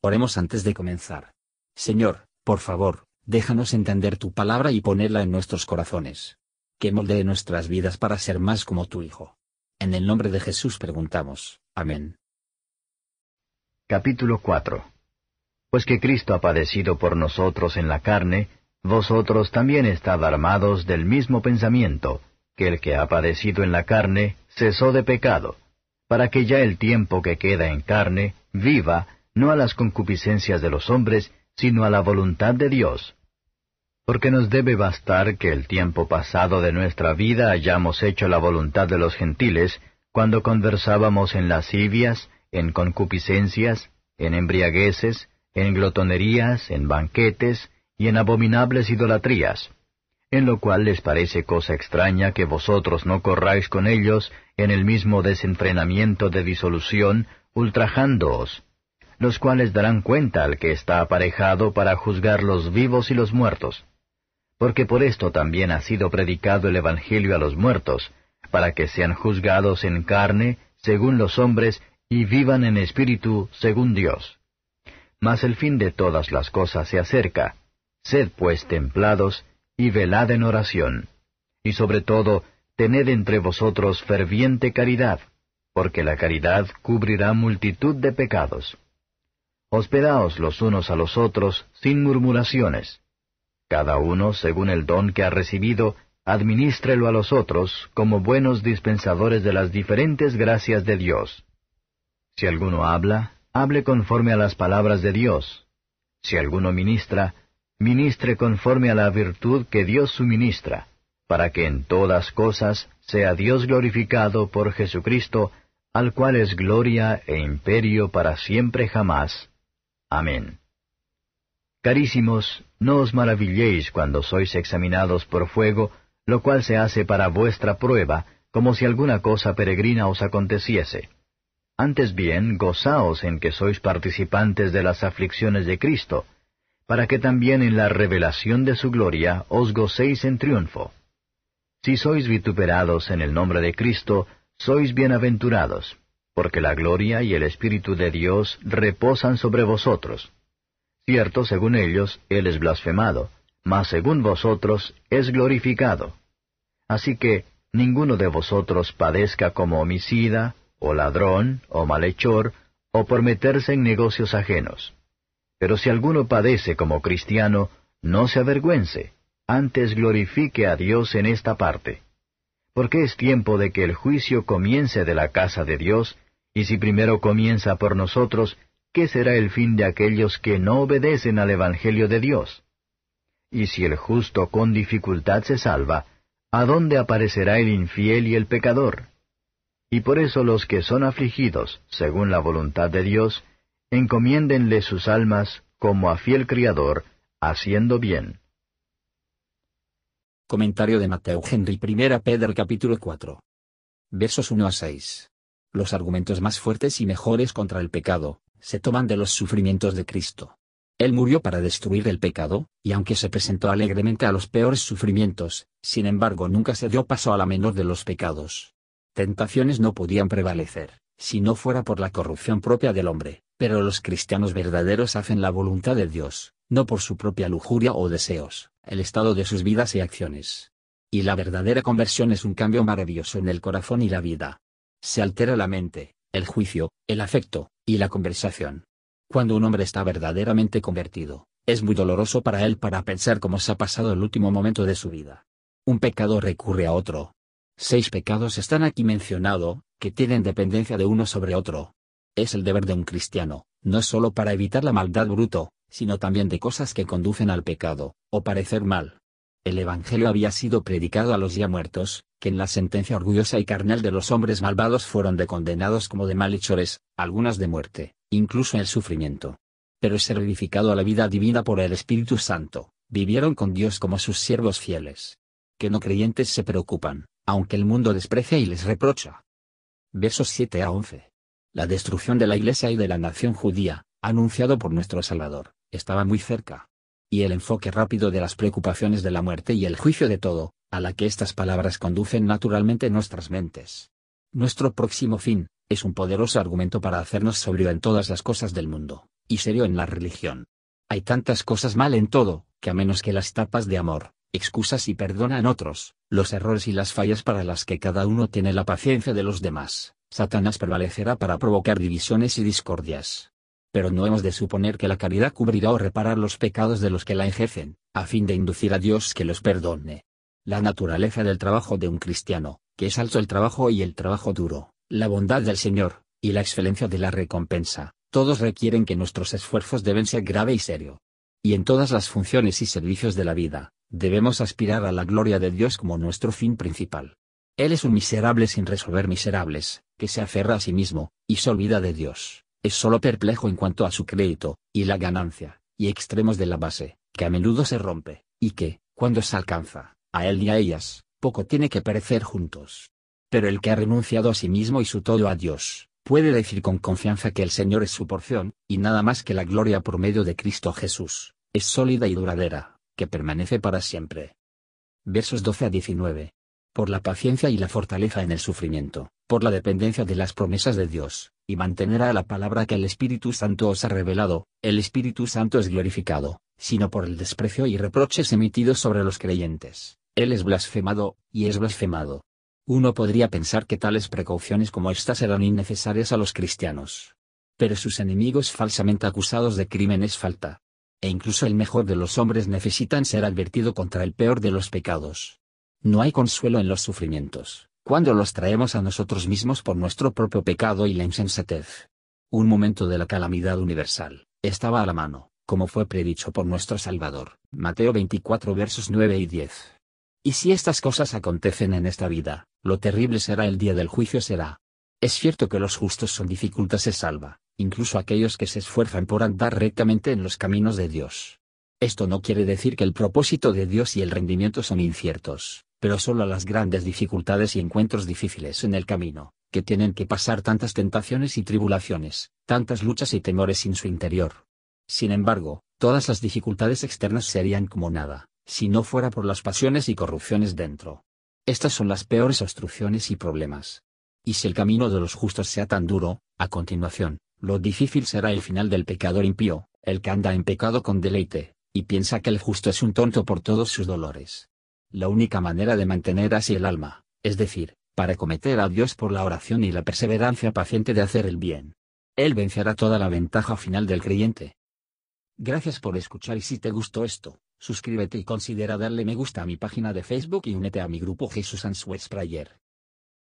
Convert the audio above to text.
Oremos antes de comenzar. Señor, por favor, déjanos entender tu palabra y ponerla en nuestros corazones. Que moldee nuestras vidas para ser más como tu Hijo. En el nombre de Jesús preguntamos. Amén. Capítulo 4 Pues que Cristo ha padecido por nosotros en la carne, vosotros también estad armados del mismo pensamiento, que el que ha padecido en la carne cesó de pecado, para que ya el tiempo que queda en carne viva no a las concupiscencias de los hombres, sino a la voluntad de Dios. Porque nos debe bastar que el tiempo pasado de nuestra vida hayamos hecho la voluntad de los gentiles, cuando conversábamos en lascivias, en concupiscencias, en embriagueces, en glotonerías, en banquetes, y en abominables idolatrías, en lo cual les parece cosa extraña que vosotros no corráis con ellos en el mismo desenfrenamiento de disolución, ultrajándoos, los cuales darán cuenta al que está aparejado para juzgar los vivos y los muertos. Porque por esto también ha sido predicado el Evangelio a los muertos, para que sean juzgados en carne, según los hombres, y vivan en espíritu, según Dios. Mas el fin de todas las cosas se acerca. Sed pues templados, y velad en oración. Y sobre todo, tened entre vosotros ferviente caridad, porque la caridad cubrirá multitud de pecados. Hospedaos los unos a los otros sin murmuraciones. Cada uno, según el don que ha recibido, adminístrelo a los otros como buenos dispensadores de las diferentes gracias de Dios. Si alguno habla, hable conforme a las palabras de Dios. Si alguno ministra, ministre conforme a la virtud que Dios suministra, para que en todas cosas sea Dios glorificado por Jesucristo, al cual es gloria e imperio para siempre jamás. Amén. Carísimos, no os maravilléis cuando sois examinados por fuego, lo cual se hace para vuestra prueba, como si alguna cosa peregrina os aconteciese. Antes bien, gozaos en que sois participantes de las aflicciones de Cristo, para que también en la revelación de su gloria os gocéis en triunfo. Si sois vituperados en el nombre de Cristo, sois bienaventurados, porque la gloria y el Espíritu de Dios reposan sobre vosotros. Cierto, según ellos, Él es blasfemado, mas según vosotros es glorificado. Así que ninguno de vosotros padezca como homicida, o ladrón, o malhechor, o por meterse en negocios ajenos. Pero si alguno padece como cristiano, no se avergüence, antes glorifique a Dios en esta parte. Porque es tiempo de que el juicio comience de la casa de Dios, y si primero comienza por nosotros, ¿qué será el fin de aquellos que no obedecen al Evangelio de Dios? Y si el justo con dificultad se salva, ¿a dónde aparecerá el infiel y el pecador? Y por eso los que son afligidos, según la voluntad de Dios, encomiéndenle sus almas como a fiel criador, haciendo bien. Comentario de Mateo Henry I Pedro capítulo 4. Versos 1 a 6 los argumentos más fuertes y mejores contra el pecado, se toman de los sufrimientos de Cristo. Él murió para destruir el pecado, y aunque se presentó alegremente a los peores sufrimientos, sin embargo nunca se dio paso a la menor de los pecados. Tentaciones no podían prevalecer, si no fuera por la corrupción propia del hombre, pero los cristianos verdaderos hacen la voluntad de Dios, no por su propia lujuria o deseos, el estado de sus vidas y acciones. Y la verdadera conversión es un cambio maravilloso en el corazón y la vida, se altera la mente, el juicio, el afecto, y la conversación. Cuando un hombre está verdaderamente convertido, es muy doloroso para él para pensar cómo se ha pasado el último momento de su vida. Un pecado recurre a otro. Seis pecados están aquí mencionados, que tienen dependencia de uno sobre otro. Es el deber de un cristiano, no solo para evitar la maldad bruto, sino también de cosas que conducen al pecado, o parecer mal. El Evangelio había sido predicado a los ya muertos, que en la sentencia orgullosa y carnal de los hombres malvados fueron de condenados como de malhechores, algunas de muerte, incluso el sufrimiento. Pero es vivificado a la vida divina por el Espíritu Santo, vivieron con Dios como sus siervos fieles. Que no creyentes se preocupan, aunque el mundo desprecia y les reprocha. Versos 7 a 11. La destrucción de la Iglesia y de la nación judía, anunciado por nuestro Salvador, estaba muy cerca. Y el enfoque rápido de las preocupaciones de la muerte y el juicio de todo, a la que estas palabras conducen naturalmente nuestras mentes. Nuestro próximo fin, es un poderoso argumento para hacernos sobrio en todas las cosas del mundo, y serio en la religión. Hay tantas cosas mal en todo, que a menos que las tapas de amor, excusas y perdonan otros, los errores y las fallas para las que cada uno tiene la paciencia de los demás, Satanás prevalecerá para provocar divisiones y discordias. Pero no hemos de suponer que la caridad cubrirá o reparar los pecados de los que la ejercen, a fin de inducir a Dios que los perdone. La naturaleza del trabajo de un cristiano, que es alto el trabajo y el trabajo duro, la bondad del Señor, y la excelencia de la recompensa, todos requieren que nuestros esfuerzos deben ser grave y serio. Y en todas las funciones y servicios de la vida, debemos aspirar a la gloria de Dios como nuestro fin principal. Él es un miserable sin resolver miserables, que se aferra a sí mismo, y se olvida de Dios, es solo perplejo en cuanto a su crédito, y la ganancia, y extremos de la base, que a menudo se rompe, y que, cuando se alcanza, a él y a ellas, poco tiene que perecer juntos. Pero el que ha renunciado a sí mismo y su todo a Dios, puede decir con confianza que el Señor es su porción, y nada más que la gloria por medio de Cristo Jesús, es sólida y duradera, que permanece para siempre. Versos 12 a 19. Por la paciencia y la fortaleza en el sufrimiento, por la dependencia de las promesas de Dios, y mantener a la palabra que el Espíritu Santo os ha revelado, el Espíritu Santo es glorificado, sino por el desprecio y reproches emitidos sobre los creyentes, Él es blasfemado, y es blasfemado. Uno podría pensar que tales precauciones como estas eran innecesarias a los cristianos. Pero sus enemigos falsamente acusados de crímenes falta. E incluso el mejor de los hombres necesitan ser advertido contra el peor de los pecados. No hay consuelo en los sufrimientos, cuando los traemos a nosotros mismos por nuestro propio pecado y la insensatez. Un momento de la calamidad universal, estaba a la mano, como fue predicho por nuestro Salvador. Mateo 24 versos 9 y 10. Y si estas cosas acontecen en esta vida, lo terrible será el día del juicio será. Es cierto que los justos son dificultas se salva, incluso aquellos que se esfuerzan por andar rectamente en los caminos de Dios. Esto no quiere decir que el propósito de Dios y el rendimiento son inciertos, pero solo las grandes dificultades y encuentros difíciles en el camino, que tienen que pasar tantas tentaciones y tribulaciones, tantas luchas y temores en su interior. Sin embargo, todas las dificultades externas serían como nada, si no fuera por las pasiones y corrupciones dentro. Estas son las peores obstrucciones y problemas. Y si el camino de los justos sea tan duro, a continuación, lo difícil será el final del pecador impío, el que anda en pecado con deleite, y piensa que el justo es un tonto por todos sus dolores. La única manera de mantener así el alma, es decir, para cometer a Dios por la oración y la perseverancia paciente de hacer el bien. Él vencerá toda la ventaja final del creyente. Gracias por escuchar y si te gustó esto, Suscríbete y considera darle me gusta a mi página de Facebook y únete a mi grupo Jesús Answers Prayer.